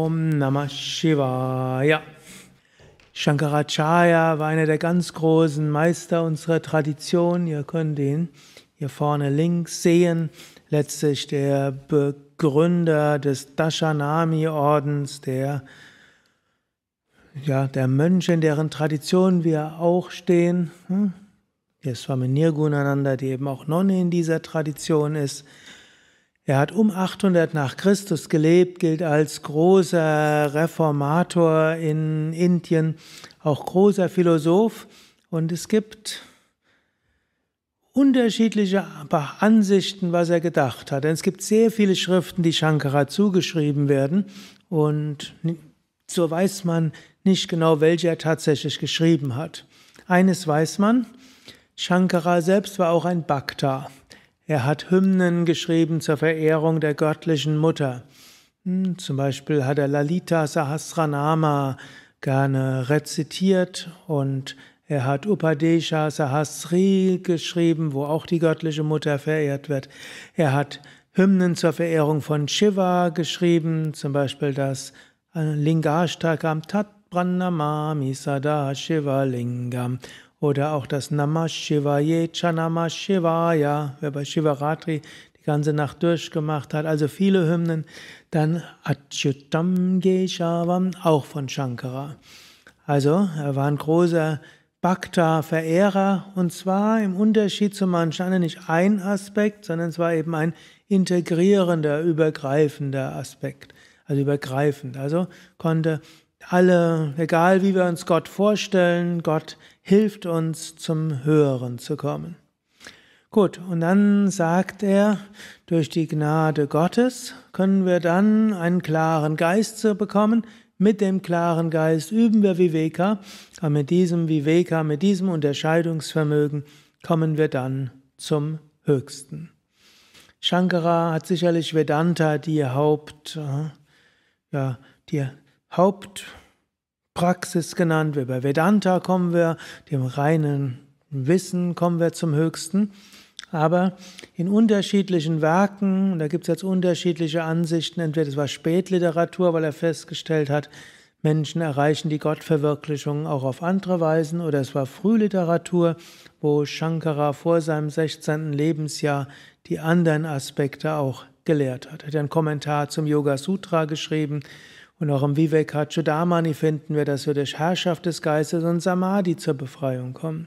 Om Namah Shivaya. Shankaracharya war einer der ganz großen Meister unserer Tradition. Ihr könnt ihn hier vorne links sehen. Letztlich der Begründer des Dashanami-Ordens, der, ja, der Mönche, in deren Tradition wir auch stehen. Hm? Ist Swami Nirgunananda, die eben auch Nonne in dieser Tradition ist. Er hat um 800 nach Christus gelebt, gilt als großer Reformator in Indien, auch großer Philosoph. Und es gibt unterschiedliche Ansichten, was er gedacht hat. Denn es gibt sehr viele Schriften, die Shankara zugeschrieben werden. Und so weiß man nicht genau, welche er tatsächlich geschrieben hat. Eines weiß man, Shankara selbst war auch ein Bhakta. Er hat Hymnen geschrieben zur Verehrung der göttlichen Mutter. Hm, zum Beispiel hat er Lalita Sahasranama gerne rezitiert und er hat Upadesha Sahasri geschrieben, wo auch die göttliche Mutter verehrt wird. Er hat Hymnen zur Verehrung von Shiva geschrieben, zum Beispiel das Lingashtakam Tat Brannamami Sada Shiva Lingam oder auch das Namah Shivaya, Chanamah Shivaya, wer bei Shivaratri die ganze Nacht durchgemacht hat, also viele Hymnen. Dann Achyutam Geshavam, auch von Shankara. Also, er war ein großer Bhakta-Verehrer und zwar im Unterschied zu manchen anderen nicht ein Aspekt, sondern es war eben ein integrierender, übergreifender Aspekt. Also übergreifend. Also konnte alle, egal wie wir uns Gott vorstellen, Gott hilft uns zum Höheren zu kommen. Gut, und dann sagt er, durch die Gnade Gottes können wir dann einen klaren Geist bekommen. Mit dem klaren Geist üben wir Viveka, aber mit diesem Viveka, mit diesem Unterscheidungsvermögen kommen wir dann zum Höchsten. Shankara hat sicherlich Vedanta die Haupt, äh, ja, die Hauptpraxis genannt. Über Vedanta kommen wir, dem reinen Wissen kommen wir zum Höchsten. Aber in unterschiedlichen Werken, da gibt es jetzt unterschiedliche Ansichten, entweder es war Spätliteratur, weil er festgestellt hat, Menschen erreichen die Gottverwirklichung auch auf andere Weisen, oder es war Frühliteratur, wo Shankara vor seinem 16. Lebensjahr die anderen Aspekte auch gelehrt hat. Er hat einen Kommentar zum Yoga Sutra geschrieben, und auch im Vivekachudamani finden wir, dass wir durch Herrschaft des Geistes und Samadhi zur Befreiung kommen.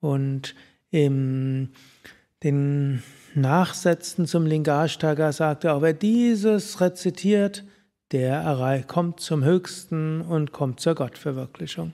Und im den Nachsätzen zum Lingashtaka sagt er auch, wer dieses rezitiert, der kommt zum Höchsten und kommt zur Gottverwirklichung.